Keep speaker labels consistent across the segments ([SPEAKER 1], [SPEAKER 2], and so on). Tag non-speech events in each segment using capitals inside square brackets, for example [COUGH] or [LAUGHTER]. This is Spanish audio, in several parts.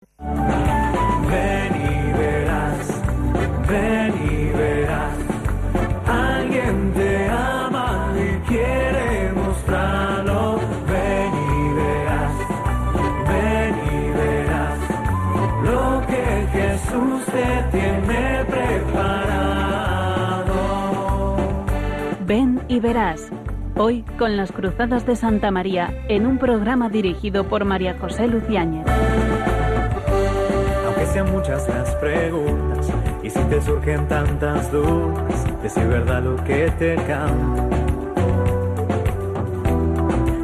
[SPEAKER 1] Ven y verás, ven y verás. Alguien te ama y quiere mostrarlo. Ven y verás, ven y verás lo que Jesús te tiene preparado.
[SPEAKER 2] Ven y verás. Hoy con las Cruzadas de Santa María en un programa dirigido por María José Luciáñez.
[SPEAKER 1] Sean muchas las preguntas y si te surgen tantas dudas, decir verdad lo que te canta.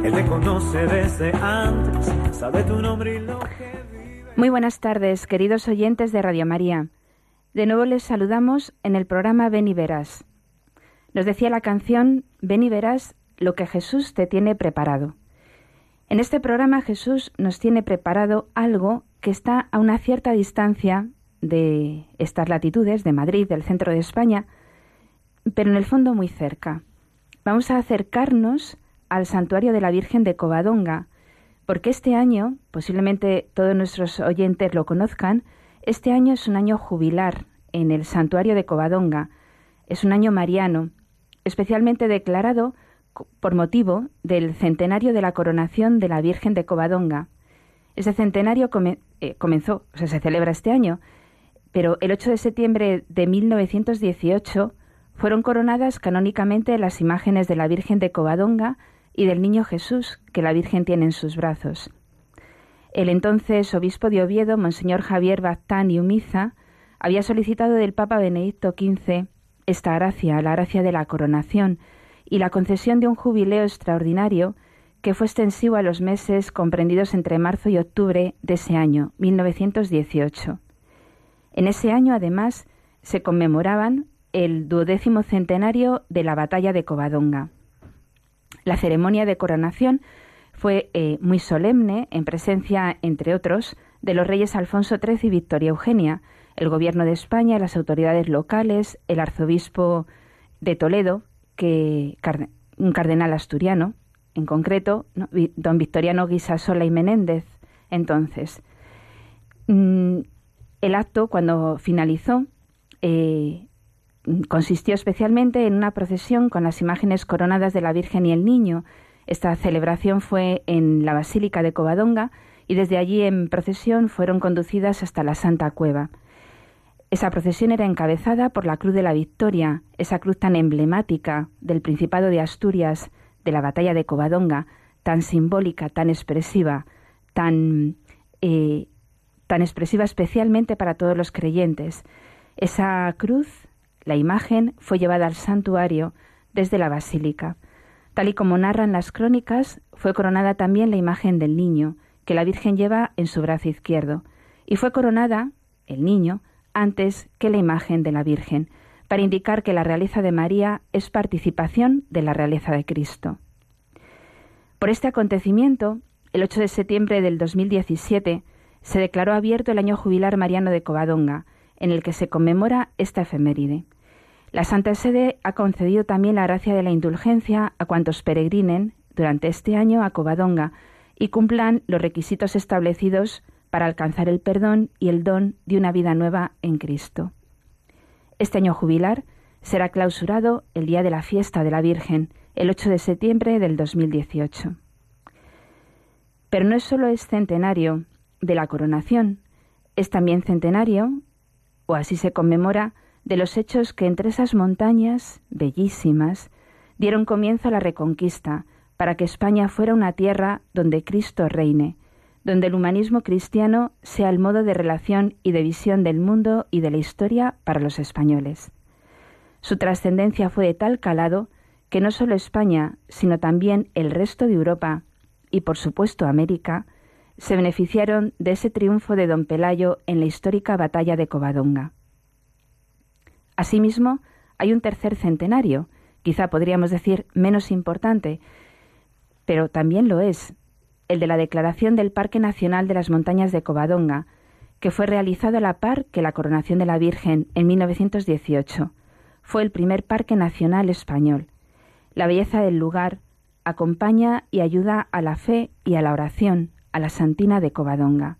[SPEAKER 1] Él te conoce desde antes, sabe tu nombre y lo que vive.
[SPEAKER 3] Muy buenas tardes, queridos oyentes de Radio María. De nuevo les saludamos en el programa Ven y Verás. Nos decía la canción Ven y verás lo que Jesús te tiene preparado. En este programa Jesús nos tiene preparado algo que está a una cierta distancia de estas latitudes, de Madrid, del centro de España, pero en el fondo muy cerca. Vamos a acercarnos al santuario de la Virgen de Covadonga, porque este año, posiblemente todos nuestros oyentes lo conozcan, este año es un año jubilar en el santuario de Covadonga, es un año mariano, especialmente declarado por motivo del centenario de la coronación de la Virgen de Covadonga. Ese centenario eh, comenzó, o sea, se celebra este año, pero el 8 de septiembre de 1918 fueron coronadas canónicamente las imágenes de la Virgen de Covadonga y del Niño Jesús que la Virgen tiene en sus brazos. El entonces obispo de Oviedo, Monseñor Javier Baztán y Umiza, había solicitado del Papa Benedicto XV esta gracia, la gracia de la coronación, y la concesión de un jubileo extraordinario que fue extensivo a los meses comprendidos entre marzo y octubre de ese año, 1918. En ese año, además, se conmemoraban el duodécimo centenario de la batalla de Covadonga. La ceremonia de coronación fue eh, muy solemne, en presencia, entre otros, de los reyes Alfonso XIII y Victoria Eugenia, el gobierno de España, las autoridades locales, el arzobispo de Toledo, que un cardenal asturiano, en concreto, don Victoriano Guisasola y Menéndez. Entonces, mm, el acto, cuando finalizó, eh, consistió especialmente en una procesión con las imágenes coronadas de la Virgen y el Niño. Esta celebración fue en la Basílica de Covadonga y desde allí en procesión fueron conducidas hasta la Santa Cueva. Esa procesión era encabezada por la Cruz de la Victoria, esa cruz tan emblemática del Principado de Asturias, de la batalla de Covadonga, tan simbólica, tan expresiva, tan, eh, tan expresiva especialmente para todos los creyentes. Esa cruz, la imagen, fue llevada al santuario desde la basílica. Tal y como narran las crónicas, fue coronada también la imagen del niño, que la Virgen lleva en su brazo izquierdo, y fue coronada, el niño, antes que la imagen de la Virgen, para indicar que la realeza de María es participación de la realeza de Cristo. Por este acontecimiento, el 8 de septiembre del 2017, se declaró abierto el año jubilar mariano de Covadonga, en el que se conmemora esta efeméride. La Santa Sede ha concedido también la gracia de la indulgencia a cuantos peregrinen durante este año a Covadonga y cumplan los requisitos establecidos para alcanzar el perdón y el don de una vida nueva en Cristo. Este año jubilar será clausurado el día de la fiesta de la Virgen, el 8 de septiembre del 2018. Pero no es solo es centenario de la coronación, es también centenario, o así se conmemora, de los hechos que entre esas montañas, bellísimas, dieron comienzo a la reconquista, para que España fuera una tierra donde Cristo reine, donde el humanismo cristiano sea el modo de relación y de visión del mundo y de la historia para los españoles. Su trascendencia fue de tal calado que no solo España, sino también el resto de Europa y por supuesto América, se beneficiaron de ese triunfo de don Pelayo en la histórica batalla de Covadonga. Asimismo, hay un tercer centenario, quizá podríamos decir menos importante, pero también lo es, el de la declaración del Parque Nacional de las Montañas de Covadonga, que fue realizado a la par que la coronación de la Virgen en 1918. Fue el primer parque nacional español. La belleza del lugar acompaña y ayuda a la fe y a la oración, a la Santina de Covadonga.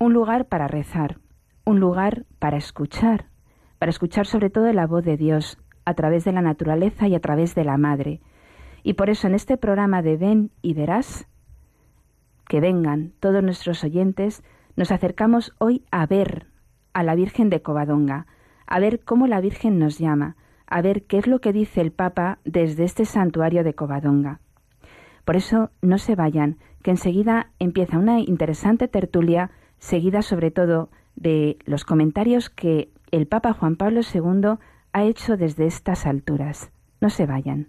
[SPEAKER 3] un lugar para rezar, un lugar para escuchar, para escuchar sobre todo la voz de Dios a través de la naturaleza y a través de la Madre. Y por eso en este programa de Ven y Verás, que vengan todos nuestros oyentes, nos acercamos hoy a ver a la Virgen de Covadonga, a ver cómo la Virgen nos llama, a ver qué es lo que dice el Papa desde este santuario de Covadonga. Por eso no se vayan, que enseguida empieza una interesante tertulia, seguida sobre todo de los comentarios que el Papa Juan Pablo II ha hecho desde estas alturas. No se vayan.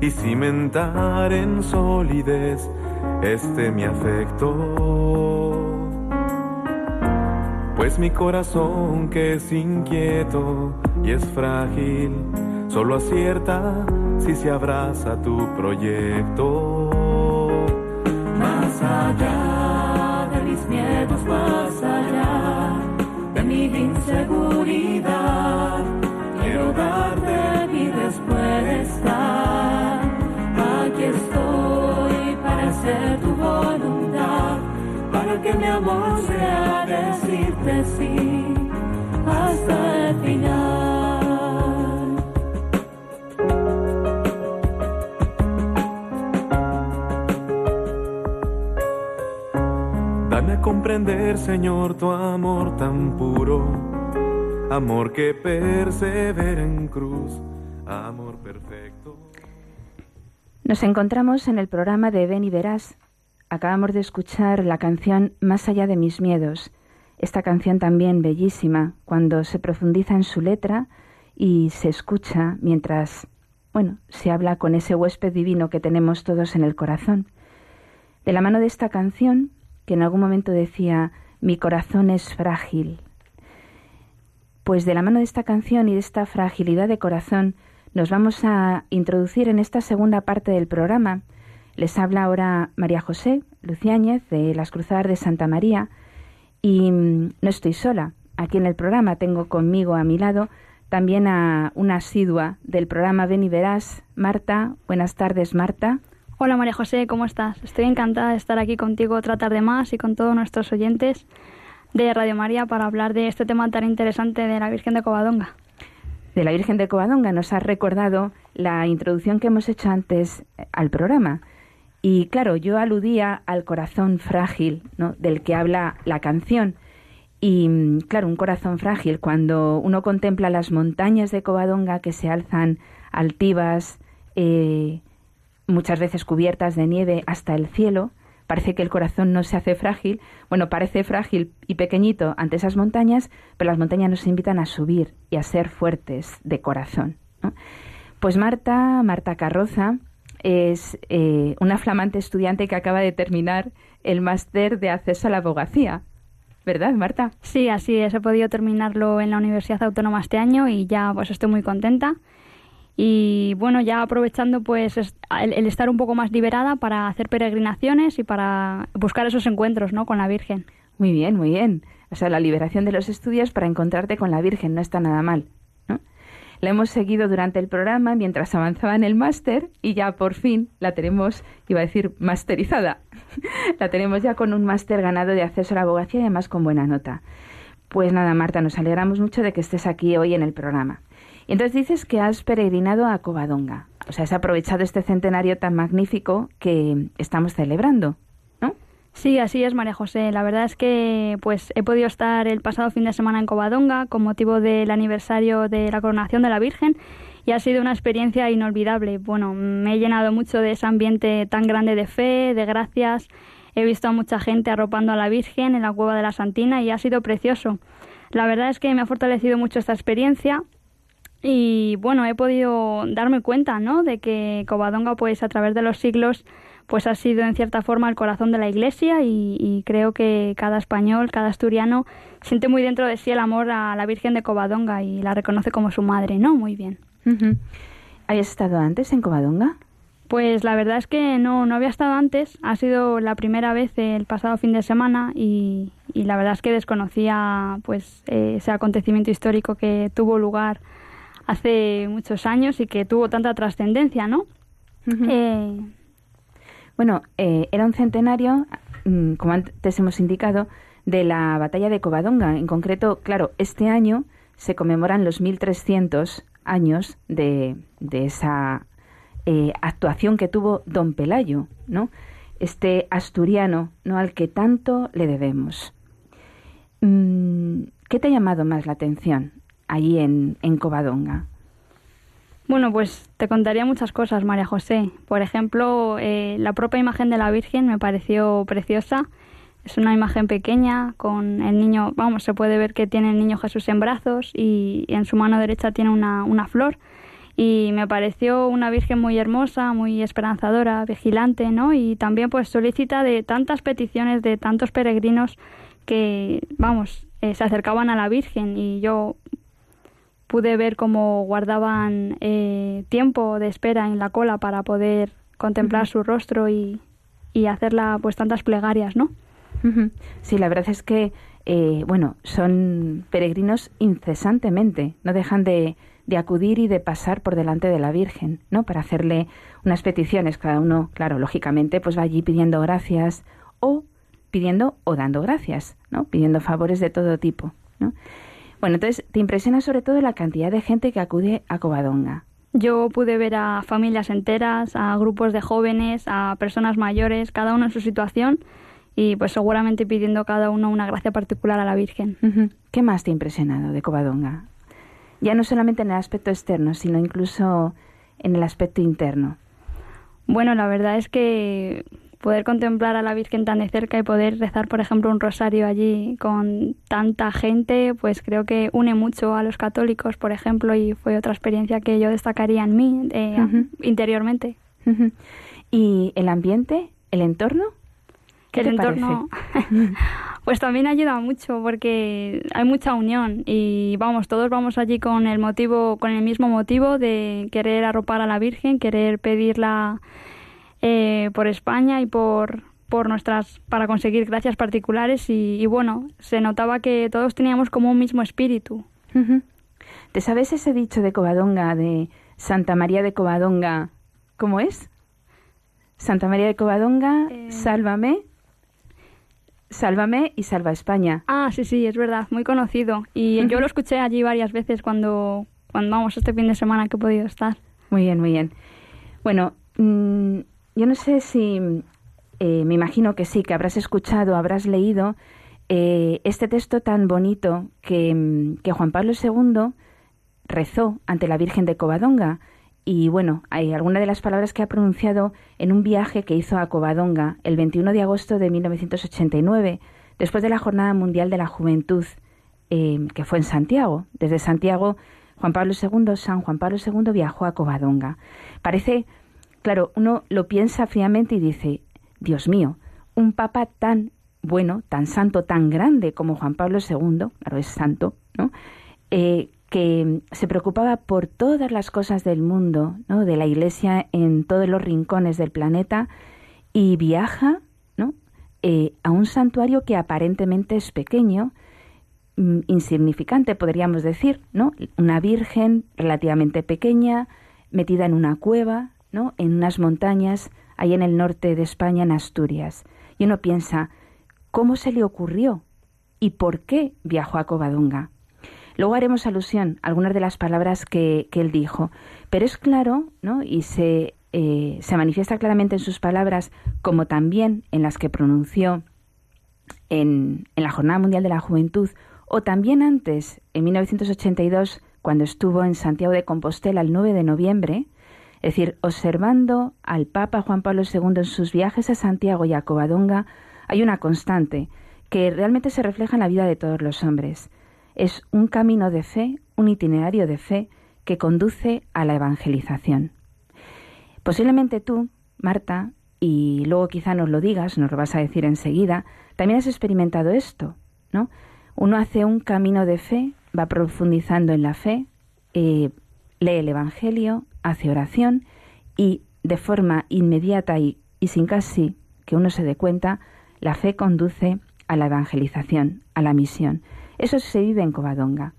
[SPEAKER 1] y cimentar en solidez este mi afecto. Pues mi corazón que es inquieto y es frágil, solo acierta si se abraza tu proyecto.
[SPEAKER 4] Más allá de mis miedos, más allá de mi inseguridad, amor sea decirte sí hasta el final.
[SPEAKER 1] Dame a comprender, Señor, tu amor tan puro, amor que persevera en cruz, amor perfecto.
[SPEAKER 3] Nos encontramos en el programa de Ven y Verás. Acabamos de escuchar la canción Más allá de mis miedos. Esta canción también bellísima, cuando se profundiza en su letra y se escucha mientras, bueno, se habla con ese huésped divino que tenemos todos en el corazón. De la mano de esta canción, que en algún momento decía, mi corazón es frágil. Pues de la mano de esta canción y de esta fragilidad de corazón, nos vamos a introducir en esta segunda parte del programa. Les habla ahora María José Luciáñez de las Cruzadas de Santa María y mm, no estoy sola. Aquí en el programa tengo conmigo a mi lado también a una asidua del programa Ven y Verás, Marta. Buenas tardes, Marta.
[SPEAKER 5] Hola María José, ¿cómo estás? Estoy encantada de estar aquí contigo otra tarde más y con todos nuestros oyentes de Radio María para hablar de este tema tan interesante de la Virgen de Covadonga
[SPEAKER 3] de la Virgen de Covadonga nos ha recordado la introducción que hemos hecho antes al programa. Y claro, yo aludía al corazón frágil ¿no? del que habla la canción. Y mm, claro, un corazón frágil, cuando uno contempla las montañas de Covadonga que se alzan altivas, eh, muchas veces cubiertas de nieve hasta el cielo, parece que el corazón no se hace frágil. Bueno, parece frágil y pequeñito ante esas montañas, pero las montañas nos invitan a subir y a ser fuertes de corazón. Pues Marta, Marta Carroza, es eh, una flamante estudiante que acaba de terminar el máster de acceso a la abogacía. ¿Verdad, Marta?
[SPEAKER 5] Sí, así es. He podido terminarlo en la Universidad Autónoma este año y ya pues estoy muy contenta y bueno, ya aprovechando pues el, estar un poco más liberada para hacer peregrinaciones y para buscar esos encuentros, ¿no? Con la Virgen.
[SPEAKER 3] Muy bien, muy bien. O sea, la liberación de los estudios para encontrarte con la Virgen no está nada mal. La hemos seguido durante el programa mientras avanzaba en el máster y ya por fin la tenemos, iba a decir, masterizada. [LAUGHS] la tenemos ya con un máster ganado de acceso a la abogacía y además con buena nota. Pues nada, Marta, nos alegramos mucho de que estés aquí hoy en el programa. Y entonces dices que has peregrinado a Covadonga. O sea, has aprovechado este centenario tan magnífico que estamos celebrando.
[SPEAKER 5] Sí, así es, María José. La verdad es que pues he podido estar el pasado fin de semana en Covadonga con motivo del aniversario de la coronación de la Virgen y ha sido una experiencia inolvidable. Bueno, me he llenado mucho de ese ambiente tan grande de fe, de gracias, he visto a mucha gente arropando a la Virgen en la cueva de la Santina y ha sido precioso. La verdad es que me ha fortalecido mucho esta experiencia y bueno, he podido darme cuenta, ¿no? De que Covadonga, pues a través de los siglos, pues ha sido en cierta forma el corazón de la Iglesia y, creo que cada español, cada asturiano siente muy dentro de sí el amor a la Virgen de Covadonga y la reconoce como su madre, ¿no? Muy bien.
[SPEAKER 3] ¿Habías estado antes en Covadonga?
[SPEAKER 5] Pues la verdad es que no, no había estado antes, ha sido la primera vez el pasado fin de semana y, la verdad es que desconocía pues ese acontecimiento histórico que tuvo lugar hace muchos años y que tuvo tanta trascendencia, ¿no?
[SPEAKER 3] Eh, bueno, eh, era un centenario, mm, como antes hemos indicado, de la batalla de Covadonga. En concreto, claro, este año se conmemoran los 1300 años de, de esa eh, actuación que tuvo don Pelayo, ¿no? Este asturiano, ¿no? Al que tanto le debemos. Mm, ¿Qué te ha llamado más la atención allí en, en Covadonga?
[SPEAKER 5] Bueno, pues te contaría muchas cosas, María José. Por ejemplo, eh, la propia imagen de la Virgen me pareció preciosa. Es una imagen pequeña con el niño, vamos, se puede ver que tiene el niño Jesús en brazos y, en su mano derecha tiene una, una, flor. Y me pareció una Virgen muy hermosa, muy esperanzadora, vigilante, ¿no? Y también pues solicita de tantas peticiones de tantos peregrinos que, vamos, eh, se acercaban a la Virgen y yo pude ver cómo guardaban eh, tiempo de espera en la cola para poder contemplar su rostro y, y hacerla pues tantas plegarias, ¿no?
[SPEAKER 3] Sí, la verdad es que, eh, bueno, son peregrinos incesantemente, no dejan de, de, acudir y de pasar por delante de la Virgen, ¿no? Para hacerle unas peticiones, cada uno, claro, lógicamente, pues va allí pidiendo gracias o pidiendo o dando gracias, ¿no? Pidiendo favores de todo tipo, ¿no? Bueno, entonces te impresiona sobre todo la cantidad de gente que acude a Covadonga.
[SPEAKER 5] Yo pude ver a familias enteras, a grupos de jóvenes, a personas mayores, cada uno en su situación y pues seguramente pidiendo cada uno una gracia particular a la Virgen.
[SPEAKER 3] ¿Qué más te ha impresionado de Covadonga? Ya no solamente en el aspecto externo, sino incluso en el aspecto interno.
[SPEAKER 5] Bueno, la verdad es que poder contemplar a la Virgen tan de cerca y poder rezar, por ejemplo, un rosario allí con tanta gente, pues creo que une mucho a los católicos, por ejemplo, y fue otra experiencia que yo destacaría en mí eh, interiormente.
[SPEAKER 3] ¿Y el ambiente, el entorno? ¿Qué el entorno, [LAUGHS]
[SPEAKER 5] pues también ayuda mucho porque hay mucha unión y vamos, todos vamos allí con el motivo, con el mismo motivo de querer arropar a la Virgen, querer pedirla eh, por España y por, por nuestras para conseguir gracias particulares y, bueno se notaba que todos teníamos como un mismo espíritu.
[SPEAKER 3] ¿te sabes ese dicho de Covadonga de Santa María de Covadonga cómo es? Santa María de Covadonga eh. sálvame sálvame y salva España.
[SPEAKER 5] Ah sí sí es verdad muy conocido. Y yo lo escuché allí varias veces cuando cuando vamos este fin de semana que he podido estar.
[SPEAKER 3] Muy bien muy bien. Bueno mm, yo no sé si, eh, me imagino que sí, que habrás escuchado, habrás leído eh, este texto tan bonito que, que, Juan Pablo II rezó ante la Virgen de Covadonga. Y bueno, hay alguna de las palabras que ha pronunciado en un viaje que hizo a Covadonga el 21 de agosto de 1989, después de la Jornada Mundial de la Juventud, eh, que fue en Santiago. Desde Santiago, Juan Pablo II, San Juan Pablo II viajó a Covadonga. Parece Claro, uno lo piensa fríamente y dice, Dios mío, un papa tan bueno, tan santo, tan grande como Juan Pablo II, claro, es santo, ¿no? Eh, que se preocupaba por todas las cosas del mundo, ¿no? de la Iglesia en todos los rincones del planeta, y viaja ¿no? Eh, a un santuario que aparentemente es pequeño, mm, insignificante, podríamos decir, ¿no? Una virgen relativamente pequeña, metida en una cueva, en unas montañas ahí en el norte de España, en Asturias. Y uno piensa, ¿cómo se le ocurrió? ¿Y por qué viajó a Covadonga? Luego haremos alusión a algunas de las palabras que, él dijo, pero es claro, ¿no? y se, eh, se manifiesta claramente en sus palabras, como también en las que pronunció en, en la Jornada Mundial de la Juventud, o también antes, en 1982, cuando estuvo en Santiago de Compostela el 9 de noviembre, es decir, observando al Papa Juan Pablo II en sus viajes a Santiago y a Covadonga, hay una constante que realmente se refleja en la vida de todos los hombres. Es un camino de fe, un itinerario de fe que conduce a la evangelización. Posiblemente tú, Marta, y luego quizá nos lo digas, nos lo vas a decir enseguida, también has experimentado esto, ¿no? Uno hace un camino de fe, va profundizando en la fe, eh, lee el Evangelio, hace oración y de forma inmediata y, y sin casi que uno se dé cuenta, la fe conduce a la evangelización, a la misión. Eso se vive en Covadonga.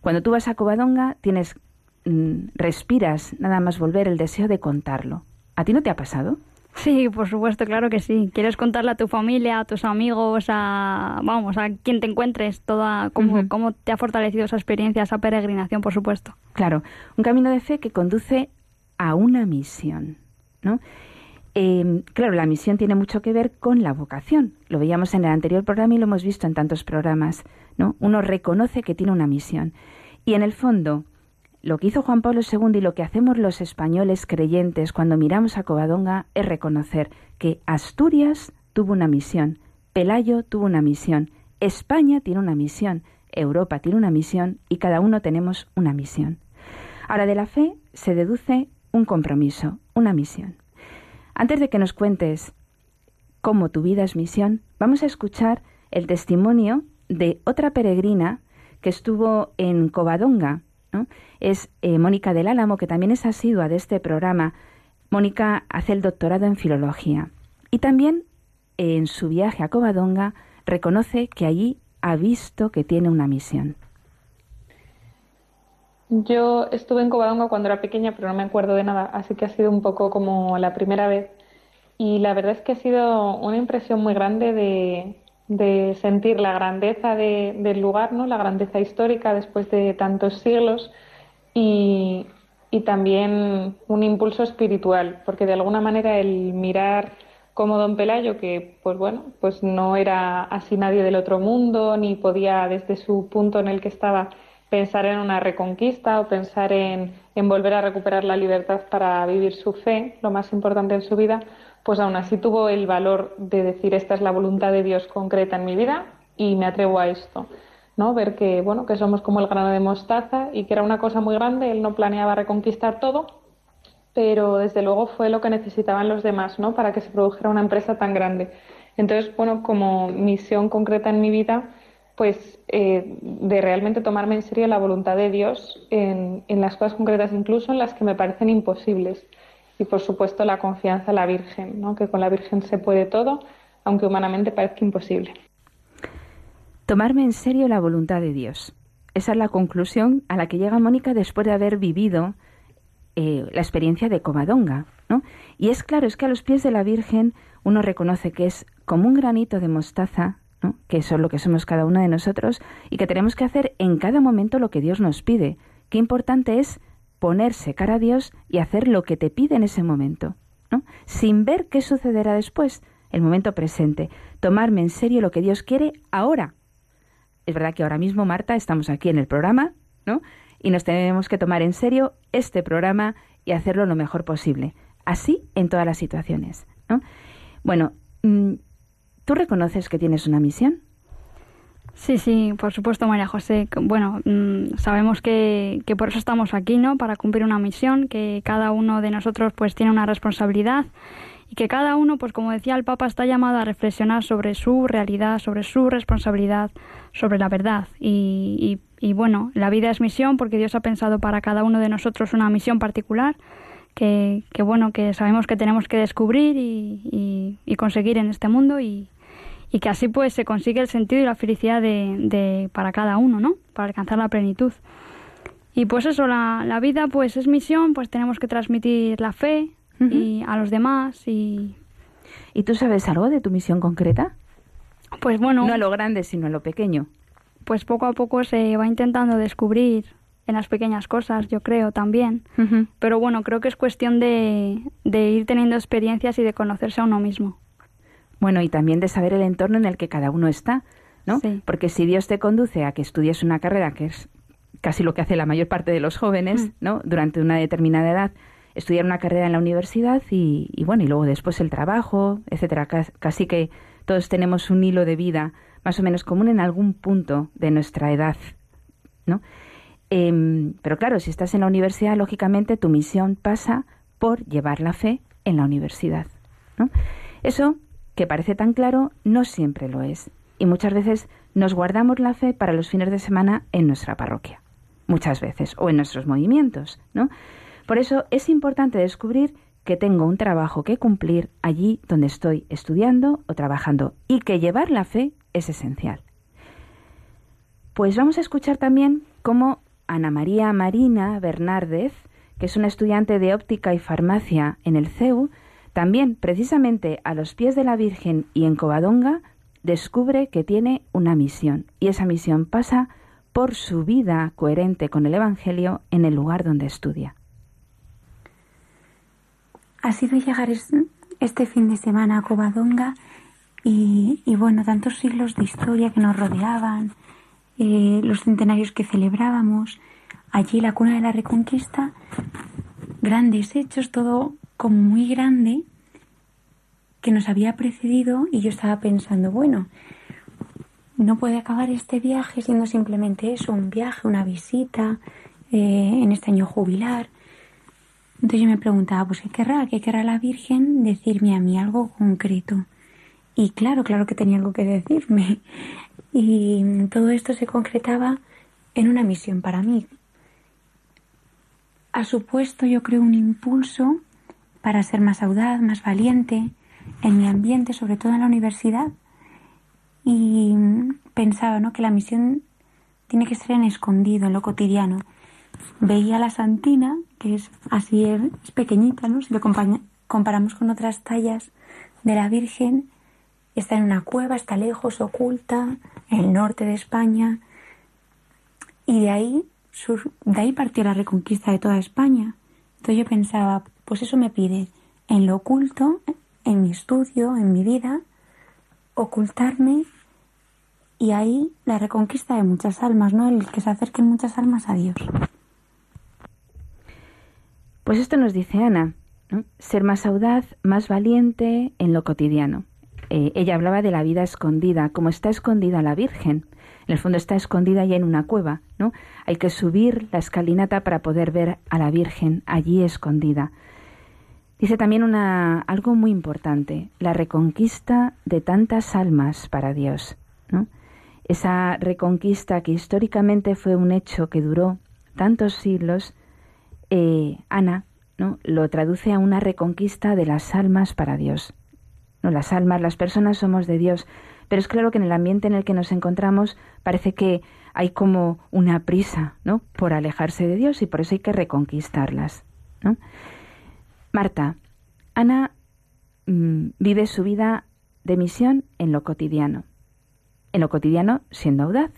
[SPEAKER 3] Cuando tú vas a Covadonga, tienes, mm, respiras nada más volver el deseo de contarlo. ¿A ti no te ha pasado?
[SPEAKER 5] Sí, por supuesto, claro que sí. Quieres contarle a tu familia, a tus amigos, a vamos, a quien te encuentres, toda cómo, cómo te ha fortalecido esa experiencia, esa peregrinación, por supuesto.
[SPEAKER 3] Claro, un camino de fe que conduce a una misión, ¿no? Em, claro, la misión tiene mucho que ver con la vocación. Lo veíamos en el anterior programa y lo hemos visto en tantos programas. ¿no? Uno reconoce que tiene una misión. Y en el fondo, lo que hizo Juan Pablo II y lo que hacemos los españoles creyentes cuando miramos a Covadonga es reconocer que Asturias tuvo una misión, Pelayo tuvo una misión, España tiene una misión, Europa tiene una misión y cada uno tenemos una misión. Ahora, de la fe se deduce un compromiso, una misión. Antes de que nos cuentes cómo tu vida es misión, vamos a escuchar el testimonio de otra peregrina que estuvo en Covadonga. Es eh, Mónica del Álamo, que también es asidua de este programa. Mónica hace el doctorado en filología y también en su viaje a Covadonga reconoce que allí ha visto que tiene una misión.
[SPEAKER 6] Yo estuve en Covadonga cuando era pequeña, pero no me acuerdo de nada, así que ha sido un poco como la primera vez. Y la verdad es que ha sido una impresión muy grande de, sentir la grandeza del lugar, ¿no? la grandeza histórica después de tantos siglos y, y también un impulso espiritual, porque de alguna manera el mirar como don Pelayo, que pues bueno, pues no era así nadie del otro mundo, ni podía desde su punto en el que estaba pensar en una reconquista o pensar en, volver a recuperar la libertad para vivir su fe, lo más importante en su vida, pues aún así tuvo el valor de decir esta es la voluntad de Dios concreta en mi vida y me atrevo a esto. ¿no? Ver que, bueno, que somos como el grano de mostaza y que era una cosa muy grande, él no planeaba reconquistar todo, pero desde luego fue lo que necesitaban los demás, ¿no? Para que se produjera una empresa tan grande. Entonces, bueno, como misión concreta en mi vida, pues eh, de realmente tomarme en serio la voluntad de Dios en, las cosas concretas, incluso en las que me parecen imposibles. Y por supuesto la confianza en la Virgen, ¿no? que con la Virgen se puede todo, aunque humanamente parezca imposible.
[SPEAKER 3] Tomarme en serio la voluntad de Dios. Esa es la conclusión a la que llega Mónica después de haber vivido eh, la experiencia de Covadonga. ¿no? Y es claro, es que a los pies de la Virgen uno reconoce que es como un granito de mostaza que eso es lo que somos cada uno de nosotros y que tenemos que hacer en cada momento lo que Dios nos pide. Qué importante es ponerse cara a Dios y hacer lo que te pide en ese momento, ¿no? sin ver qué sucederá después, el momento presente, tomarme en serio lo que Dios quiere ahora. Es verdad que ahora mismo, Marta, estamos aquí en el programa, ¿no? Y nos tenemos que tomar en serio este programa y hacerlo lo mejor posible. Así en todas las situaciones, ¿no? Bueno, mm, ¿Tú reconoces que tienes una misión?
[SPEAKER 5] Sí, sí, por supuesto, María José. Bueno, mm, sabemos que, que, por eso estamos aquí, ¿no? Para cumplir una misión, que cada uno de nosotros pues tiene una responsabilidad y que cada uno, pues como decía el Papa, está llamado a reflexionar sobre su realidad, sobre su responsabilidad, sobre la verdad. Y, y, bueno, la vida es misión porque Dios ha pensado para cada uno de nosotros una misión particular que, que bueno, que sabemos que tenemos que descubrir y, y conseguir en este mundo y, y que así pues se consigue el sentido y la felicidad de, de, para cada uno, ¿no? Para alcanzar la plenitud. Y pues eso, la, la vida pues es misión, pues tenemos que transmitir la fe y a los demás y...
[SPEAKER 3] ¿Y tú sabes algo de tu misión concreta?
[SPEAKER 5] Pues bueno...
[SPEAKER 3] No a lo grande, sino a lo pequeño.
[SPEAKER 5] Pues poco a poco se va intentando descubrir en las pequeñas cosas, yo creo también. Pero bueno, creo que es cuestión de, de ir teniendo experiencias y de conocerse a uno mismo.
[SPEAKER 3] Bueno, y también de saber el entorno en el que cada uno está, ¿no? Porque si Dios te conduce a que estudies una carrera, que es casi lo que hace la mayor parte de los jóvenes, mm. ¿no? Durante una determinada edad, estudiar una carrera en la universidad y, bueno, y luego después el trabajo, etcétera. Casi que Todos tenemos un hilo de vida más o menos común en algún punto de nuestra edad, ¿no? Em, pero claro, si estás en la universidad, lógicamente tu misión pasa por llevar la fe en la universidad. ¿no? Eso, que parece tan claro, no siempre lo es. Y muchas veces nos guardamos la fe para los fines de semana en nuestra parroquia. Muchas veces. O en nuestros movimientos. ¿no? Por eso es importante descubrir que tengo un trabajo que cumplir allí donde estoy estudiando o trabajando y que llevar la fe es esencial. Pues vamos a escuchar también cómo Ana María Marina Bernárdez, que es una estudiante de óptica y farmacia en el CEU, también precisamente a los pies de la Virgen y en Covadonga, descubre que tiene una misión y esa misión pasa por su vida coherente con el Evangelio en el lugar donde estudia.
[SPEAKER 7] Ha sido llegar este fin de semana a Covadonga y, bueno, tantos siglos de historia que nos rodeaban, eh, los centenarios que celebrábamos, allí la cuna de la Reconquista, grandes hechos, todo como muy grande que nos había precedido y yo estaba pensando, bueno, no puede acabar este viaje siendo simplemente eso, un viaje, una visita, eh, en este año jubilar. Entonces yo me preguntaba, pues ¿qué querrá? ¿Qué querrá la Virgen decirme a mí algo concreto? Y claro, claro que tenía algo que decirme. [LAUGHS] Y todo esto se concretaba en una misión para mí. Ha supuesto, yo creo, un impulso para ser más audaz, más valiente en mi ambiente, sobre todo en la universidad. Y pensaba ¿no? que la misión tiene que ser en escondido, en lo cotidiano. Veía la Santina, que es así, es pequeñita, ¿no? Si lo comparamos con otras tallas de la Virgen, está en una cueva, está lejos, oculta, en el norte de España. Y de ahí, de ahí partió la reconquista de toda España. Entonces yo pensaba, pues eso me pide, en lo oculto, en mi estudio, en mi vida, ocultarme y ahí la reconquista de muchas almas, ¿no? El que se acerquen muchas almas a Dios.
[SPEAKER 3] Pues esto nos dice Ana, ser más audaz, más valiente en lo cotidiano. Eh, ella hablaba de la vida escondida, como está escondida la Virgen. En el fondo está escondida ya en una cueva, ¿no? Hay que subir la escalinata para poder ver a la Virgen allí escondida. Dice también una, algo muy importante, la reconquista de tantas almas para Dios. ¿no? Esa reconquista que históricamente fue un hecho que duró tantos siglos, eh, Ana ¿no? lo traduce a una reconquista de las almas para Dios. No, las almas, las personas somos de Dios, pero es claro que en el ambiente en el que nos encontramos parece que hay como una prisa, ¿no? Por alejarse de Dios y por eso hay que reconquistarlas, ¿no? Marta, Ana mm, vive su vida de misión en lo cotidiano. En lo cotidiano siendo audaz,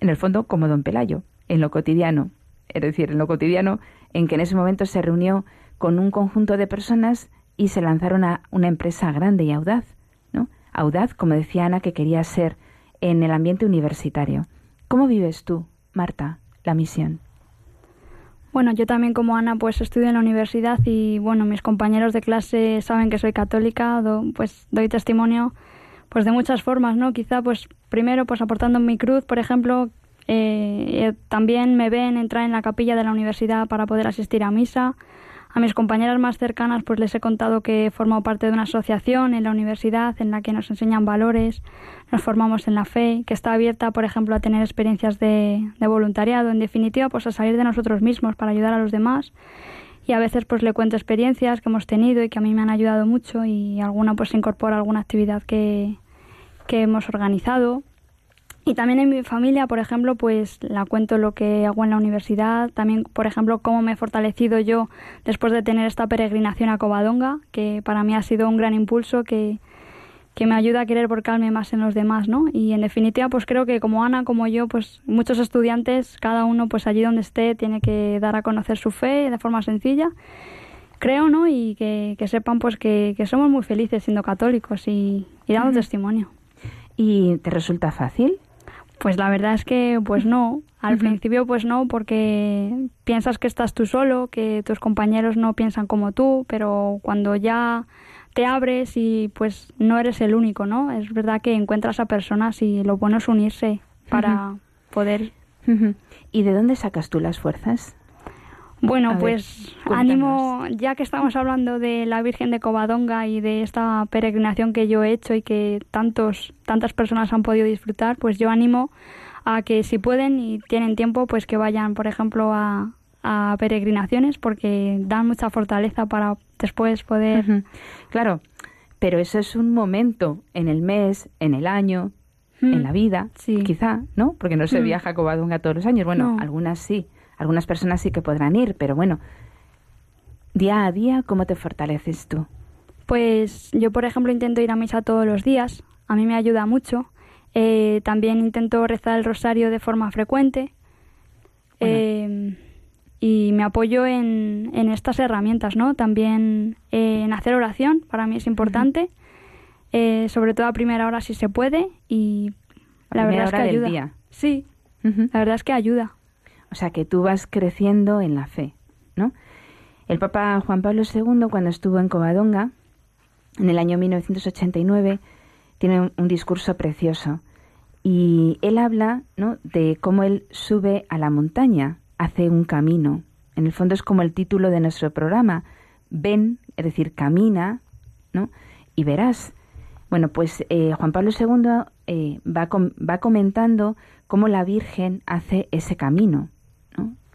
[SPEAKER 3] En el fondo como don Pelayo, en lo cotidiano, es decir, en lo cotidiano en que en ese momento se reunió con un conjunto de personas y se lanzaron a una empresa grande y audaz, ¿no? Audaz, como decía Ana, que quería ser en el ambiente universitario. ¿Cómo vives tú, Marta, la misión?
[SPEAKER 5] Bueno, yo también como Ana pues estudio en la universidad y bueno, mis compañeros de clase saben que soy católica, pues doy testimonio pues de muchas formas, ¿no? Quizá pues primero pues aportando mi cruz, por ejemplo, eh, eh, también me ven entrar en la capilla de la universidad para poder asistir a misa, a mis compañeras más cercanas pues les he contado que he formado parte de una asociación en la universidad en la que nos enseñan valores, nos formamos en la fe, que está abierta, por ejemplo, a tener experiencias de, voluntariado, en definitiva, pues a salir de nosotros mismos para ayudar a los demás. Y a veces pues le cuento experiencias que hemos tenido y que a mí me han ayudado mucho y alguna pues incorpora alguna actividad que, que hemos organizado y también en mi familia, por ejemplo, pues la cuento lo que hago en la universidad, también, por ejemplo, cómo me he fortalecido yo después de tener esta peregrinación a Covadonga, que para mí ha sido un gran impulso que, que me ayuda a querer volcarme más en los demás, ¿no? Y en definitiva, pues creo que como Ana, como yo, pues muchos estudiantes, cada uno pues allí donde esté tiene que dar a conocer su fe de forma sencilla, creo, ¿no? Y que, sepan pues que, somos muy felices siendo católicos y, y dando testimonio.
[SPEAKER 3] ¿Y te resulta fácil?
[SPEAKER 5] Pues la verdad es que pues no. [LAUGHS] Al principio pues no, porque piensas que estás tú solo, que tus compañeros no piensan como tú, pero cuando ya te abres y pues no eres el único, ¿no? Es verdad que encuentras a personas y lo bueno es unirse para poder...
[SPEAKER 3] ¿Y de dónde sacas tú las fuerzas?
[SPEAKER 5] Bueno, pues ánimo, ya que estamos hablando de la Virgen de Covadonga y de esta peregrinación que yo he hecho y que tantos, tantas personas han podido disfrutar, pues yo animo a que si pueden y tienen tiempo, pues que vayan, por ejemplo, a, a peregrinaciones porque dan mucha fortaleza para después poder...
[SPEAKER 3] Claro, pero eso es un momento en el mes, en el año, en la vida, quizá, ¿no? Porque no se viaja a Covadonga todos los años. Bueno, algunas sí. Algunas personas sí que podrán ir, pero bueno, día a día, ¿cómo te fortaleces tú?
[SPEAKER 5] Pues yo, por ejemplo, intento ir a misa todos los días, a mí me ayuda mucho. Eh, también intento rezar el rosario de forma frecuente. Eh, y me apoyo en, en, estas herramientas, ¿no? También eh, en hacer oración, para mí es importante, sobre todo a primera hora si se puede y la verdad es que ayuda. Sí, la verdad es que ayuda.
[SPEAKER 3] O sea, que tú vas creciendo en la fe, ¿no? El Papa Juan Pablo II, cuando estuvo en Covadonga, en el año 1989, tiene un, discurso precioso. Y él habla ¿no? de cómo él sube a la montaña, hace un camino. En el fondo es como el título de nuestro programa. Ven, es decir, camina, ¿no? Y verás. Bueno, pues eh, Juan Pablo II eh, va, va comentando cómo la Virgen hace ese camino.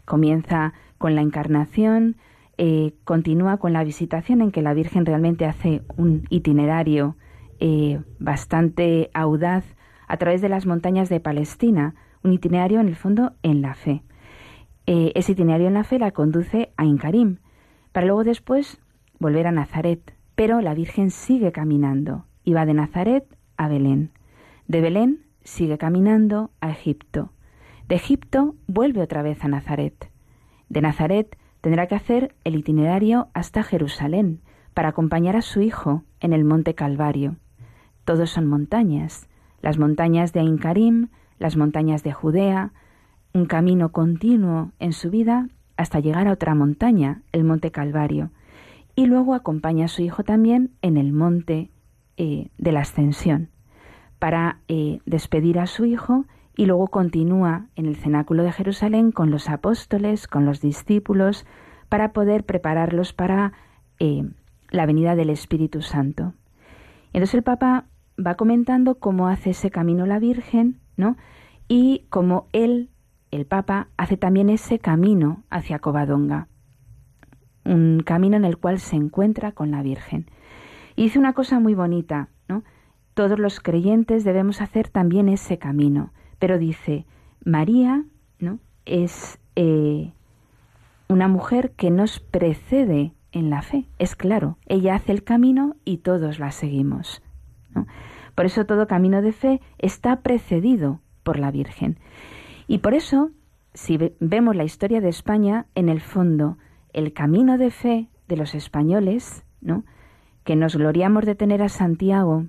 [SPEAKER 3] Comienza con la encarnación, eh, continúa con la visitación en que la Virgen realmente hace un itinerario eh, bastante audaz a través de las montañas de Palestina, un itinerario en el fondo en la fe. Eh, ese itinerario en la fe la conduce a Incarim, para luego después volver a Nazaret, pero la Virgen sigue caminando y va de Nazaret a Belén. De Belén sigue caminando a Egipto. De Egipto vuelve otra vez a Nazaret. De Nazaret tendrá que hacer el itinerario hasta Jerusalén para acompañar a su hijo en el monte Calvario. Todos son montañas, las montañas de Aincarim, las montañas de Judea, un camino continuo en su vida hasta llegar a otra montaña, el monte Calvario. Y luego acompaña a su hijo también en el monte eh, de la ascensión, para eh, despedir a su hijo y luego continúa en el cenáculo de Jerusalén con los apóstoles, con los discípulos, para poder prepararlos para eh, la venida del Espíritu Santo. Entonces el Papa va comentando cómo hace ese camino la Virgen, ¿no? Y cómo él, el Papa, hace también ese camino hacia Covadonga, un camino en el cual se encuentra con la Virgen. Y dice una cosa muy bonita, ¿no? Todos los creyentes debemos hacer también ese camino, pero dice, María ¿no? es eh, una mujer que nos precede en la fe. Es claro, ella hace el camino y todos la seguimos. Por eso todo camino de fe está precedido por la Virgen. Y por eso, si vemos la historia de España, en el fondo, el camino de fe de los españoles, ¿no? que nos gloriamos de tener a Santiago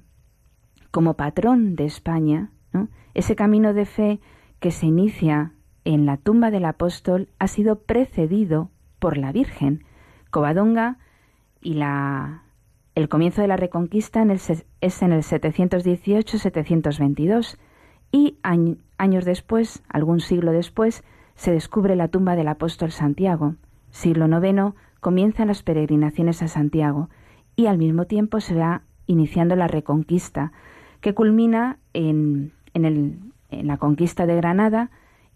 [SPEAKER 3] como patrón de España, ese camino de fe que se inicia en la tumba del apóstol ha sido precedido por la Virgen. Covadonga y la, el comienzo de la Reconquista es en el 718-722 y años después, algún siglo después, se descubre la tumba del apóstol Santiago. Siglo IX comienzan las peregrinaciones a Santiago y al mismo tiempo se va iniciando la Reconquista, que culmina en en, la conquista de Granada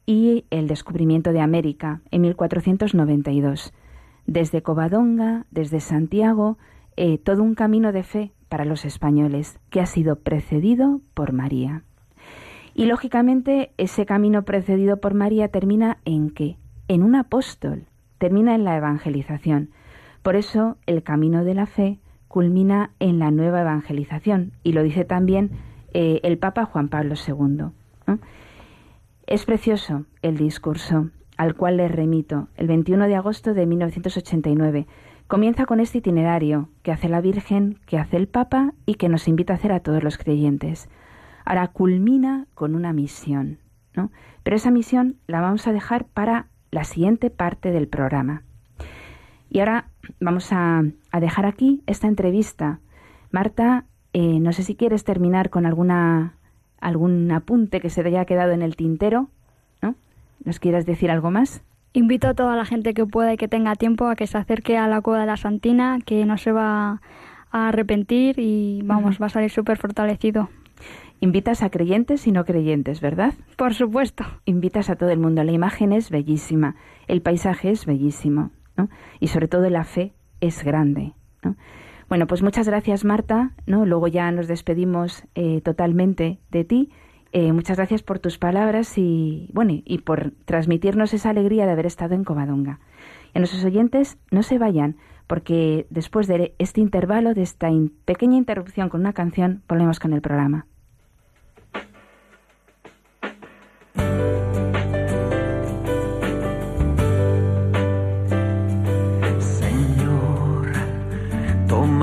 [SPEAKER 3] y el descubrimiento de América en 1492. Desde Covadonga, desde Santiago, eh, todo un camino de fe para los españoles que ha sido precedido por María. Y lógicamente ese camino precedido por María termina en qué? En un apóstol, termina en la evangelización. Por eso el camino de la fe culmina en la nueva evangelización y lo dice también eh, el Papa Juan Pablo II. Es precioso el discurso al cual le remito, el 21 de agosto de 1989. Comienza con este itinerario que hace la Virgen, que hace el Papa y que nos invita a hacer a todos los creyentes. Ahora culmina con una misión, ¿no? Pero esa misión la vamos a dejar para la siguiente parte del programa. Y ahora vamos a, a dejar aquí esta entrevista Marta, eh, no sé si quieres terminar con alguna algún apunte que se te haya quedado en el tintero, ¿no? ¿Nos quieras decir algo más?
[SPEAKER 5] Invito a toda la gente que pueda y que tenga tiempo a que se acerque a la Cueva de la Santina, que no se va a arrepentir y vamos, va a salir súper fortalecido.
[SPEAKER 3] Invitas a creyentes y no creyentes, ¿verdad?
[SPEAKER 5] Por supuesto.
[SPEAKER 3] Invitas a todo el mundo. La imagen es bellísima, el paisaje es bellísimo, ¿no? Y sobre todo la fe es grande, ¿no? Bueno, pues muchas gracias Marta, ¿no? Luego ya nos despedimos eh, totalmente de ti. Eh, muchas gracias por tus palabras y bueno y por transmitirnos esa alegría de haber estado en Covadonga. Y a nuestros oyentes no se vayan porque después de este intervalo, de esta pequeña interrupción con una canción, volvemos con el programa.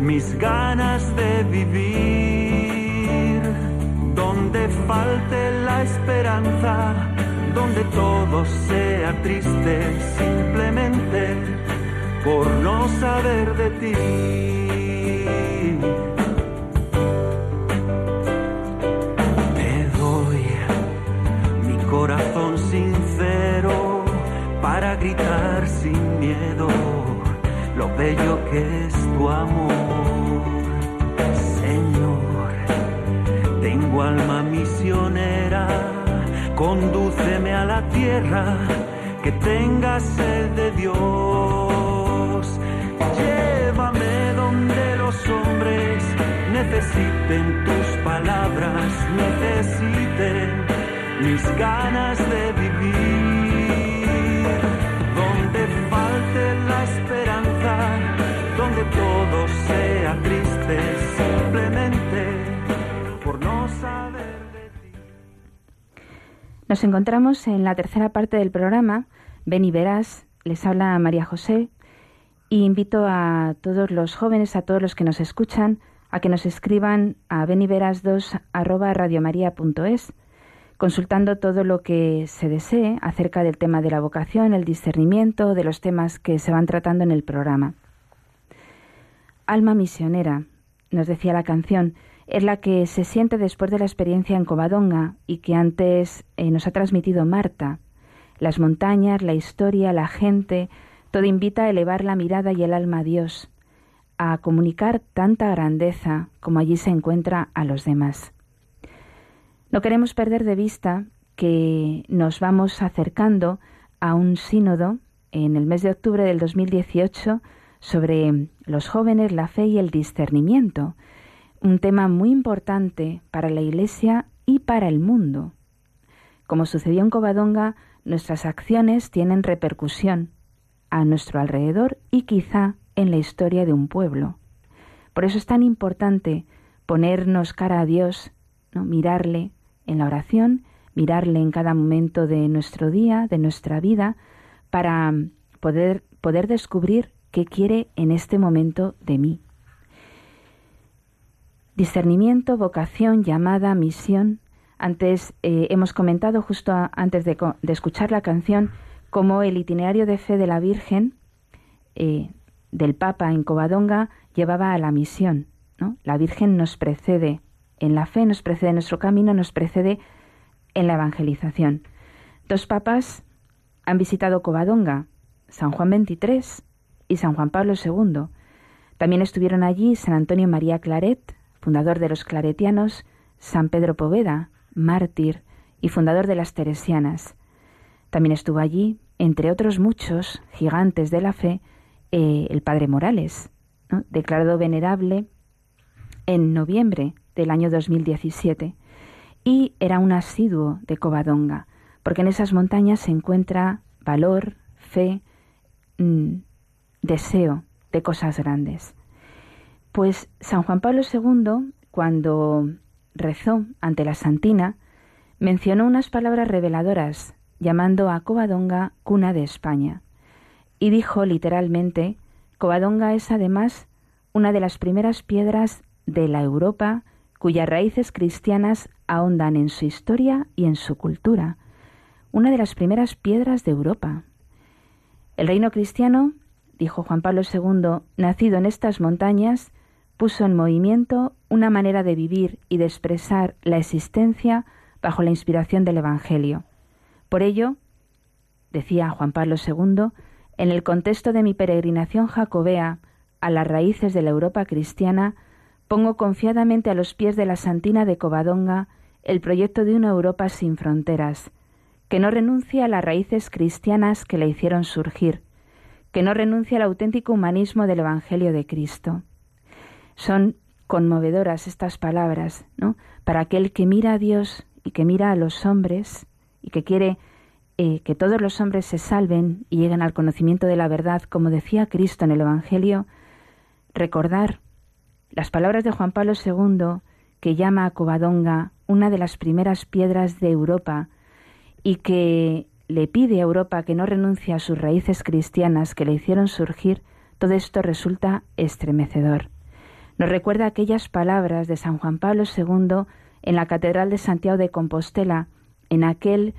[SPEAKER 8] mis ganas de vivir. Donde falte la esperanza, donde todo sea triste, simplemente por no saber de ti. Te doy mi corazón sincero para gritar sin miedo lo bello que es tu amor. Alma misionera, condúceme a la tierra que tenga sed de Dios. Llévame donde los hombres necesiten tus palabras, necesiten mis ganas de vivir.
[SPEAKER 3] Nos encontramos en la tercera parte del programa. Ven y verás, les habla María José y invito a todos los jóvenes, a todos los que nos escuchan, a que nos escriban a beniveras2 arroba radiomaria.es consultando todo lo que se desee acerca del tema de la vocación, el discernimiento, de los temas que se van tratando en el programa. Alma misionera, nos decía la canción, es la que se siente después de la experiencia en Covadonga y que antes eh, nos ha transmitido Marta. Las montañas, la historia, la gente, todo invita a elevar la mirada y el alma a Dios, a comunicar tanta grandeza como allí se encuentra a los demás. No queremos perder de vista que nos vamos acercando a un sínodo en el mes de octubre del 2018 sobre los jóvenes, la fe y el discernimiento, un tema muy importante para la Iglesia y para el mundo. Como sucedió en Covadonga, nuestras acciones tienen repercusión a nuestro alrededor y quizá en la historia de un pueblo. Por eso es tan importante ponernos cara a Dios, ¿no? mirarle en la oración, mirarle en cada momento de nuestro día, de nuestra vida, para poder, poder descubrir qué quiere en este momento de mí. Discernimiento, vocación, llamada, misión. Antes eh, hemos comentado, justo antes de, escuchar la canción, cómo el itinerario de fe de la Virgen, eh, del Papa en Covadonga, llevaba a la misión. La Virgen nos precede en la fe, nos precede en nuestro camino, nos precede en la evangelización. Dos papas han visitado Covadonga, San Juan XXIII y San Juan Pablo II. También estuvieron allí San Antonio María Claret, fundador de los claretianos, San Pedro Poveda, mártir y fundador de las teresianas. También estuvo allí, entre otros muchos gigantes de la fe, eh, el padre Morales, declarado venerable en noviembre del año 2017, y era un asiduo de Covadonga, porque en esas montañas se encuentra valor, fe, mmm, deseo de cosas grandes. Pues San Juan Pablo II cuando rezó ante la Santina, mencionó unas palabras reveladoras, llamando a Covadonga cuna de España. Y dijo literalmente, Covadonga es además una de las primeras piedras de la Europa cuyas raíces cristianas ahondan en su historia y en su cultura, una de las primeras piedras de Europa. El reino cristiano, dijo Juan Pablo II, nacido en estas montañas, puso en movimiento una manera de vivir y de expresar la existencia bajo la inspiración del Evangelio. Por ello, decía Juan Pablo II, en el contexto de mi peregrinación jacobea a las raíces de la Europa cristiana, pongo confiadamente a los pies de la Santina de Covadonga el proyecto de una Europa sin fronteras, que no renuncia a las raíces cristianas que la hicieron surgir, que no renuncia al auténtico humanismo del Evangelio de Cristo. Son conmovedoras estas palabras, ¿no? Para aquel que mira a Dios y que mira a los hombres y que quiere eh, que todos los hombres se salven y lleguen al conocimiento de la verdad, como decía Cristo en el Evangelio, recordar las palabras de Juan Pablo II, que llama a Covadonga una de las primeras piedras de Europa y que le pide a Europa que no renuncie a sus raíces cristianas que le hicieron surgir, todo esto resulta estremecedor. Nos recuerda aquellas palabras de San Juan Pablo II en la Catedral de Santiago de Compostela, en aquel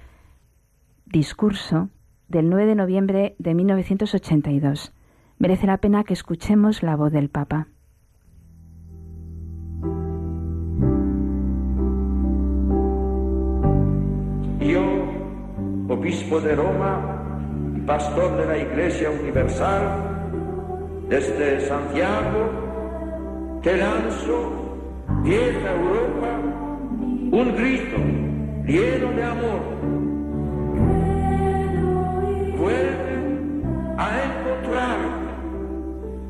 [SPEAKER 3] discurso del 9 de noviembre de 1982. Merece la pena que escuchemos la voz del Papa.
[SPEAKER 9] Yo, obispo de Roma pastor de la Iglesia Universal, desde Santiago, te lanzo, vieja Europa, un grito lleno de amor. Vuelve a encontrarte,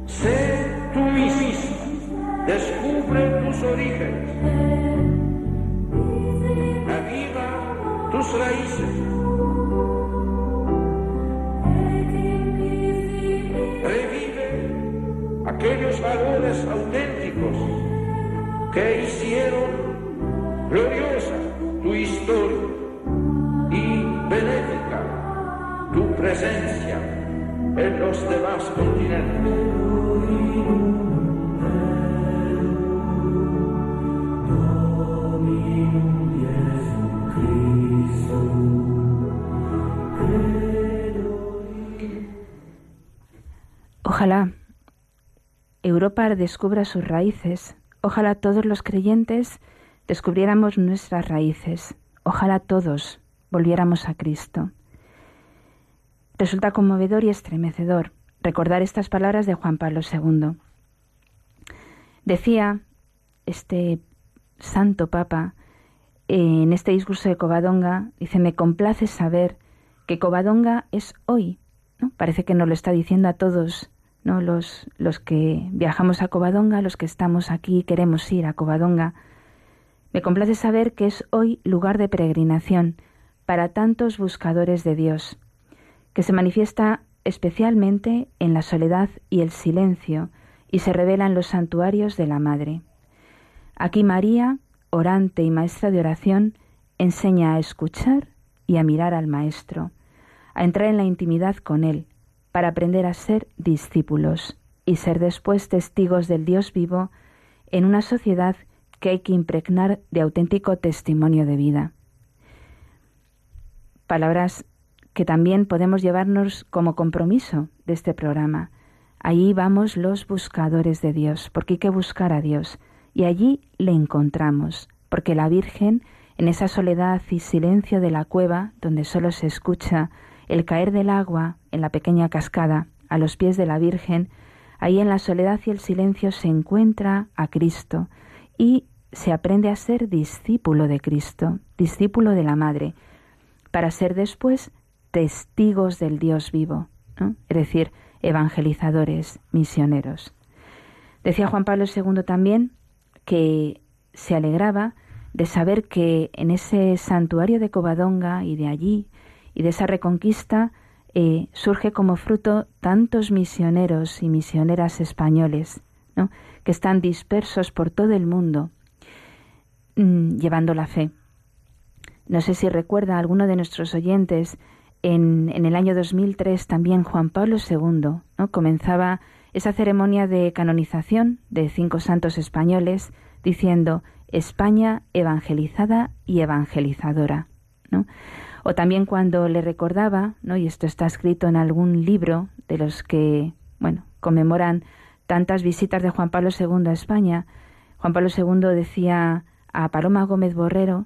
[SPEAKER 9] sé tú mismo, descubre tus orígenes
[SPEAKER 3] Europa descubra sus raíces. Ojalá todos los creyentes descubriéramos nuestras raíces. Ojalá todos volviéramos a Cristo. Resulta conmovedor y estremecedor recordar estas palabras de Juan Pablo II. Decía este santo papa en este discurso de Covadonga, dice, me complace saber que Covadonga es hoy. ¿no? Parece que nos lo está diciendo a todos ¿no? Los, los que viajamos a Covadonga, los que estamos aquí queremos ir a Covadonga. Me complace saber que es hoy lugar de peregrinación para tantos buscadores de Dios, que se manifiesta especialmente en la soledad y el silencio y se revela en los santuarios de la Madre. Aquí María, orante y maestra de oración, enseña a escuchar y a mirar al Maestro, a entrar en la intimidad con Él, para aprender a ser discípulos y ser después testigos del Dios vivo en una sociedad que hay que impregnar de auténtico testimonio de vida. Palabras que también podemos llevarnos como compromiso de este programa. Allí vamos los buscadores de Dios, porque hay que buscar a Dios, y allí le encontramos, porque la Virgen, en esa soledad y silencio de la cueva, donde solo se escucha el caer del agua en la pequeña cascada a los pies de la Virgen, ahí en la soledad y el silencio se encuentra a Cristo y se aprende a ser discípulo de Cristo, discípulo de la Madre, para ser después testigos del Dios vivo, es decir, evangelizadores, misioneros. Decía Juan Pablo II también que se alegraba de saber que en ese santuario de Covadonga y de allí y de esa reconquista eh, surge como fruto tantos misioneros y misioneras españoles, que están dispersos por todo el mundo mm, llevando la fe. No sé si recuerda alguno de nuestros oyentes, en, en el año 2003 también Juan Pablo II ¿no? comenzaba esa ceremonia de canonización de cinco santos españoles diciendo España evangelizada y evangelizadora. ¿no? O también cuando le recordaba, ¿no? y esto está escrito en algún libro de los que bueno, conmemoran tantas visitas de Juan Pablo II a España, Juan Pablo II decía a Paloma Gómez Borrero,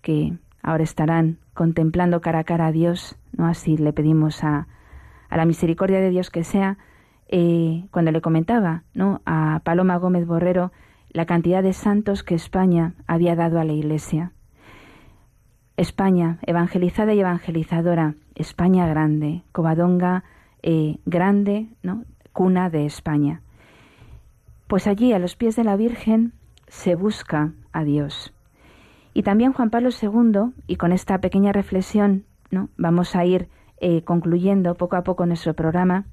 [SPEAKER 3] que ahora estarán contemplando cara a cara a Dios, ¿no? así le pedimos a, a la misericordia de Dios que sea, eh, cuando le comentaba ¿no? a Paloma Gómez Borrero la cantidad de santos que España había dado a la Iglesia. España, evangelizada y evangelizadora, España grande, Covadonga eh, grande, ¿no? cuna de España. Pues allí, a los pies de la Virgen, se busca a Dios. Y también Juan Pablo II, y con esta pequeña reflexión ¿no? vamos a ir eh, concluyendo poco a poco nuestro programa,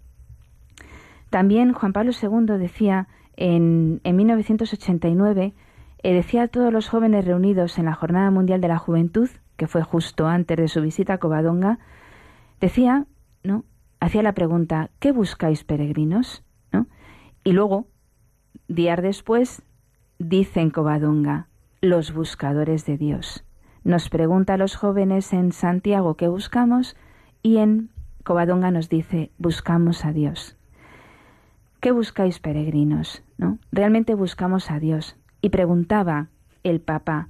[SPEAKER 3] también Juan Pablo II decía en, en 1989, eh, decía a todos los jóvenes reunidos en la Jornada Mundial de la Juventud, que fue justo antes de su visita a Covadonga, decía, ¿no? hacía la pregunta, ¿qué buscáis peregrinos? ¿No? Y luego, días después, dice en Covadonga, los buscadores de Dios. Nos pregunta a los jóvenes en Santiago qué buscamos y en Covadonga nos dice buscamos a Dios. ¿Qué buscáis peregrinos? ¿No? Realmente buscamos a Dios. Y preguntaba el Papa,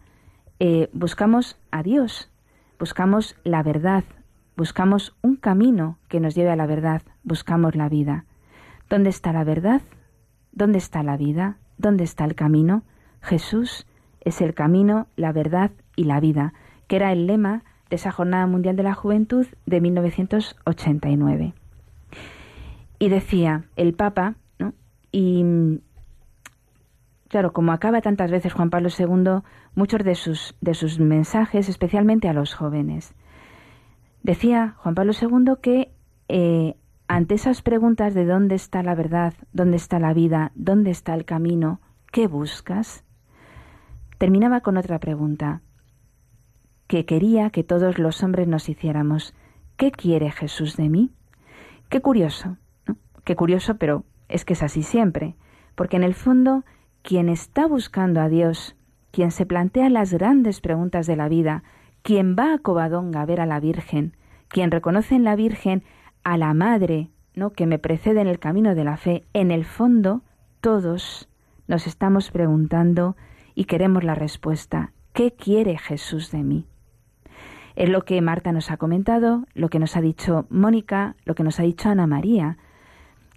[SPEAKER 3] eh, buscamos a Dios, buscamos la verdad, buscamos un camino que nos lleve a la verdad, buscamos la vida. ¿Dónde está la verdad? ¿Dónde está la vida? ¿Dónde está el camino? Jesús es el camino, la verdad y la vida, que era el lema de esa Jornada Mundial de la Juventud de 1989. Y decía el Papa, ¿no? Claro, como acaba tantas veces Juan Pablo II, muchos de sus, de sus mensajes, especialmente a los jóvenes. Decía Juan Pablo II que eh, ante esas preguntas de dónde está la verdad, dónde está la vida, dónde está el camino, ¿qué buscas? terminaba con otra pregunta que quería que todos los hombres nos hiciéramos. ¿Qué quiere Jesús de mí? Qué curioso, ¿no? Qué curioso, pero es que es así siempre, porque en el fondo quien está buscando a Dios, quien se plantea las grandes preguntas de la vida, quien va a Covadonga a ver a la Virgen, quien reconoce en la Virgen a la Madre, que me precede en el camino de la fe, en el fondo todos nos estamos preguntando y queremos la respuesta. ¿Qué quiere Jesús de mí? Es lo que Marta nos ha comentado, lo que nos ha dicho Mónica, lo que nos ha dicho Ana María.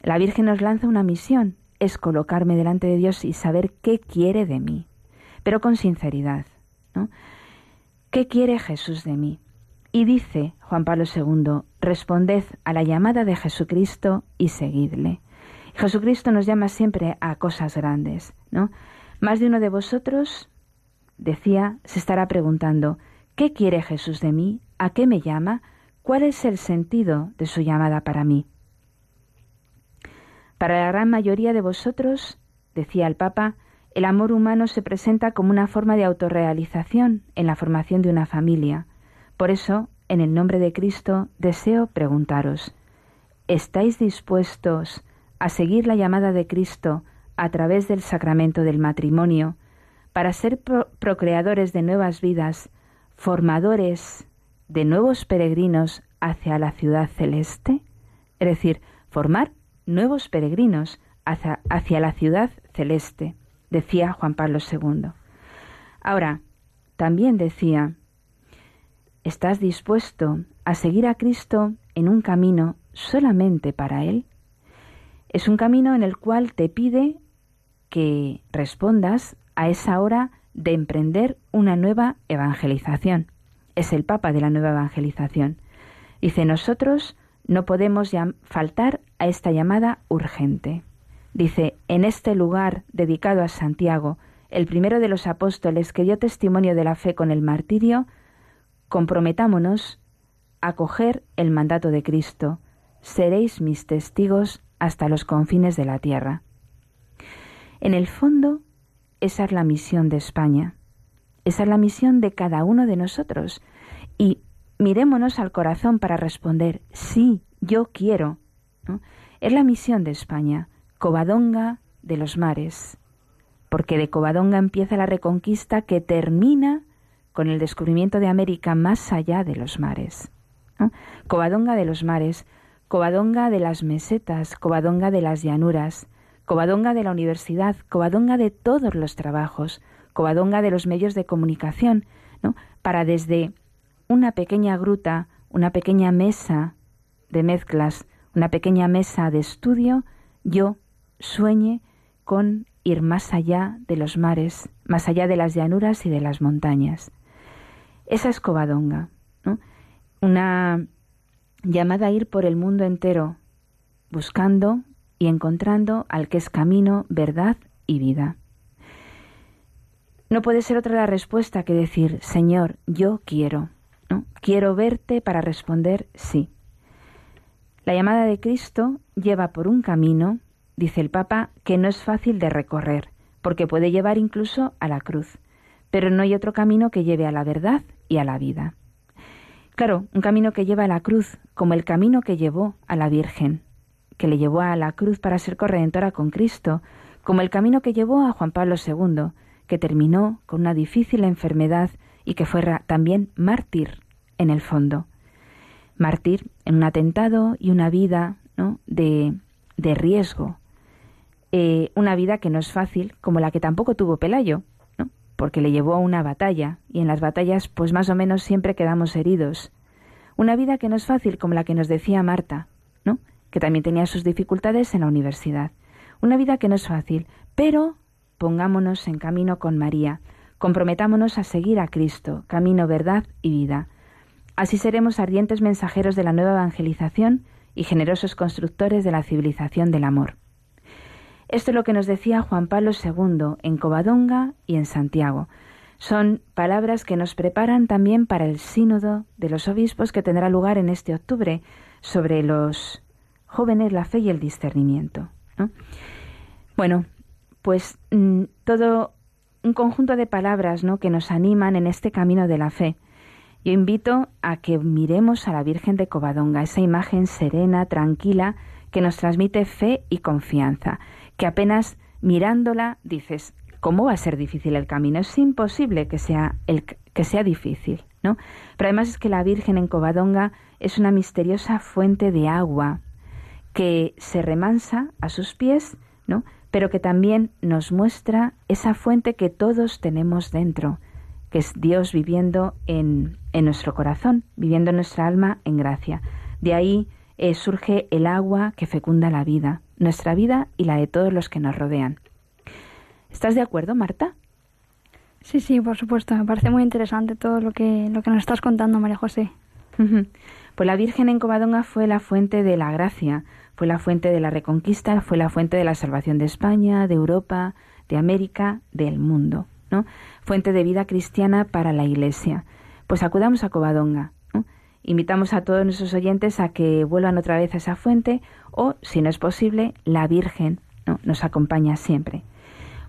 [SPEAKER 3] La Virgen nos lanza una misión, es colocarme delante de Dios y saber qué quiere de mí, pero con sinceridad. ¿Qué quiere Jesús de mí? Y dice Juan Pablo II, responded a la llamada de Jesucristo y seguidle. Jesucristo nos llama siempre a cosas grandes, ¿no? Más de uno de vosotros, decía, se estará preguntando, ¿qué quiere Jesús de mí? ¿A qué me llama? ¿Cuál es el sentido de su llamada para mí? Para la gran mayoría de vosotros, decía el Papa, el amor humano se presenta como una forma de autorrealización en la formación de una familia. Por eso, en el nombre de Cristo, deseo preguntaros, ¿estáis dispuestos a seguir la llamada de Cristo a través del sacramento del matrimonio, para ser procreadores de nuevas vidas, formadores de nuevos peregrinos hacia la ciudad celeste? Es decir, formar nuevos peregrinos hacia, la ciudad celeste, decía Juan Pablo II. Ahora, también decía, ¿estás dispuesto a seguir a Cristo en un camino solamente para Él? Es un camino en el cual te pide que respondas a esa hora de emprender una nueva evangelización. Es el Papa de la nueva evangelización. Dice, nosotros no podemos faltar a esta llamada urgente. Dice, en este lugar dedicado a Santiago, el primero de los apóstoles que dio testimonio de la fe con el martirio, comprometámonos a coger el mandato de Cristo. Seréis mis testigos hasta los confines de la tierra. En el fondo, esa es la misión de España. Esa es la misión de cada uno de nosotros. Y mirémonos al corazón para responder, sí, yo quiero. Es la misión de España, Covadonga de los mares, porque de Covadonga empieza la reconquista que termina con el descubrimiento de América más allá de los mares. Covadonga de los mares, Covadonga de las mesetas, Covadonga de las llanuras, Covadonga de la universidad, Covadonga de todos los trabajos, Covadonga de los medios de comunicación, ¿no? para desde una pequeña gruta, una pequeña mesa de mezclas, una pequeña mesa de estudio, yo sueñe con ir más allá de los mares, más allá de las llanuras y de las montañas. Esa es Covadonga, una llamada a ir por el mundo entero, buscando y encontrando al que es camino, verdad y vida. No puede ser otra la respuesta que decir, Señor, yo quiero. Quiero verte para responder sí. La llamada de Cristo lleva por un camino, dice el Papa, que no es fácil de recorrer, porque puede llevar incluso a la cruz, pero no hay otro camino que lleve a la verdad y a la vida. Claro, un camino que lleva a la cruz, como el camino que llevó a la Virgen, que le llevó a la cruz para ser corredentora con Cristo, como el camino que llevó a Juan Pablo II, que terminó con una difícil enfermedad y que fue también mártir en el fondo. Mártir en un atentado y una vida de, de, riesgo. Eh, una vida que no es fácil, como la que tampoco tuvo Pelayo, ¿no? porque le llevó a una batalla, y en las batallas pues más o menos siempre quedamos heridos. Una vida que no es fácil, como la que nos decía Marta, ¿no? que también tenía sus dificultades en la universidad. Una vida que no es fácil, pero pongámonos en camino con María, comprometámonos a seguir a Cristo, camino, verdad y vida. Así seremos ardientes mensajeros de la nueva evangelización y generosos constructores de la civilización del amor. Esto es lo que nos decía Juan Pablo II en Covadonga y en Santiago. Son palabras que nos preparan también para el sínodo de los obispos que tendrá lugar en este octubre sobre los jóvenes, la fe y el discernimiento. Bueno, pues mm, todo un conjunto de palabras ¿no? que nos animan en este camino de la fe. Yo invito a que miremos a la Virgen de Covadonga, esa imagen serena, tranquila, que nos transmite fe y confianza, que apenas mirándola dices, ¿cómo va a ser difícil el camino? Es imposible que sea, que sea difícil, ¿no? Pero además es que la Virgen en Covadonga es una misteriosa fuente de agua que se remansa a sus pies, ¿no? pero que también nos muestra esa fuente que todos tenemos dentro, que es Dios viviendo en, nuestro corazón, viviendo nuestra alma en gracia. De ahí eh, surge el agua que fecunda la vida, nuestra vida y la de todos los que nos rodean. ¿Estás de acuerdo, Marta?
[SPEAKER 5] Sí, sí, por supuesto. Me parece muy interesante todo lo que, lo que nos estás contando, María José.
[SPEAKER 3] Pues la Virgen en Covadonga fue la fuente de la gracia, fue la fuente de la reconquista, fue la fuente de la salvación de España, de Europa, de América, del mundo, ¿no? Fuente de vida cristiana para la Iglesia. Pues acudamos a Covadonga. Invitamos a todos nuestros oyentes a que vuelvan otra vez a esa fuente o, si no es posible, la Virgen ¿no? nos acompaña siempre.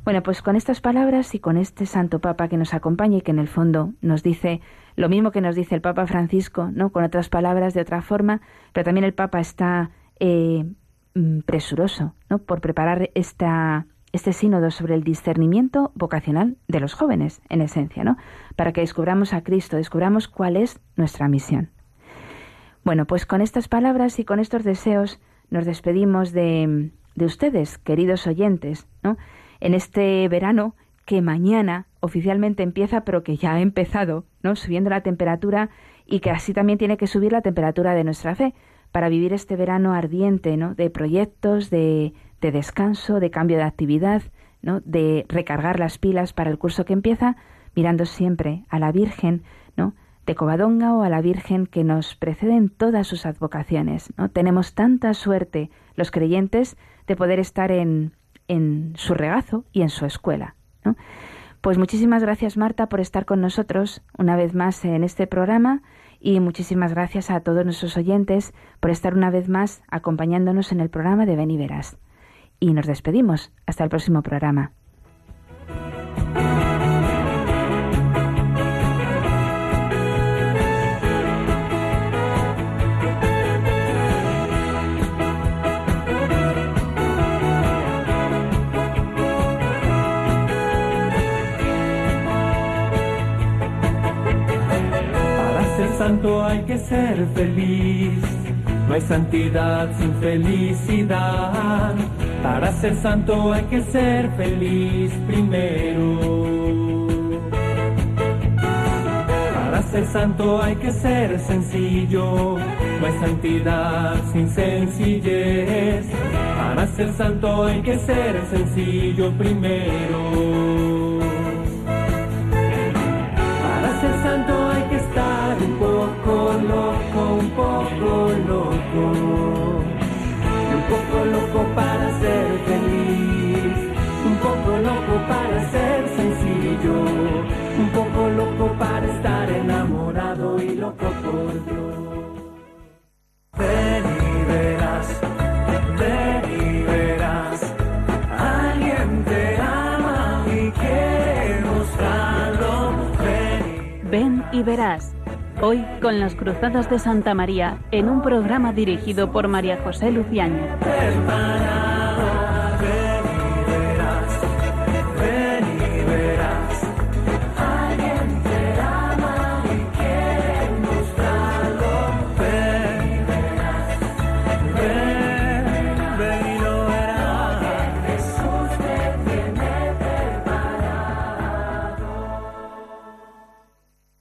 [SPEAKER 3] Bueno, pues con estas palabras y con este Santo Papa que nos acompaña y que en el fondo nos dice lo mismo que nos dice el Papa Francisco, ¿no? Con otras palabras, de otra forma, pero también el Papa está eh, mm, presuroso ¿no? por preparar esta, este sínodo sobre el discernimiento vocacional de los jóvenes, en esencia, ¿no? para que descubramos a Cristo, descubramos cuál es nuestra misión. Bueno, pues con estas palabras y con estos deseos nos despedimos de, de ustedes, queridos oyentes, ¿no? en este verano que mañana oficialmente empieza, pero que ya ha empezado, ¿no? subiendo la temperatura y que así también tiene que subir la temperatura de nuestra fe para vivir este verano ardiente, ¿no? De proyectos, de, de descanso, de cambio de actividad, ¿no? De recargar las pilas para el curso que empieza, mirando siempre a la Virgen, ¿no? De Covadonga o a la Virgen que nos precede en todas sus advocaciones, ¿no? Tenemos tanta suerte los creyentes de poder estar en, en su regazo y en su escuela, ¿no? Pues muchísimas gracias Marta por estar con nosotros una vez más en este programa y muchísimas gracias a todos nuestros oyentes por estar una vez más acompañándonos en el programa de Ven y Verás y nos despedimos. Hasta el próximo programa.
[SPEAKER 1] Para ser santo hay que ser feliz. No hay santidad sin felicidad. Para ser santo hay que ser feliz primero. Para ser santo hay que ser sencillo. No hay santidad sin sencillez. Para ser santo hay que ser sencillo primero. Para ser santo hay que estar un poco loco, un poco loco. Un poco loco para ser feliz. Un poco loco para ser sencillo. Un poco loco para estar enamorado y loco por Dios. Ven y verás, ven y verás. Alguien te ama y quiere mostrarlo. Ven
[SPEAKER 2] Ven y verás. Hoy con las Cruzadas de Santa María en un programa dirigido por María José
[SPEAKER 1] preparar.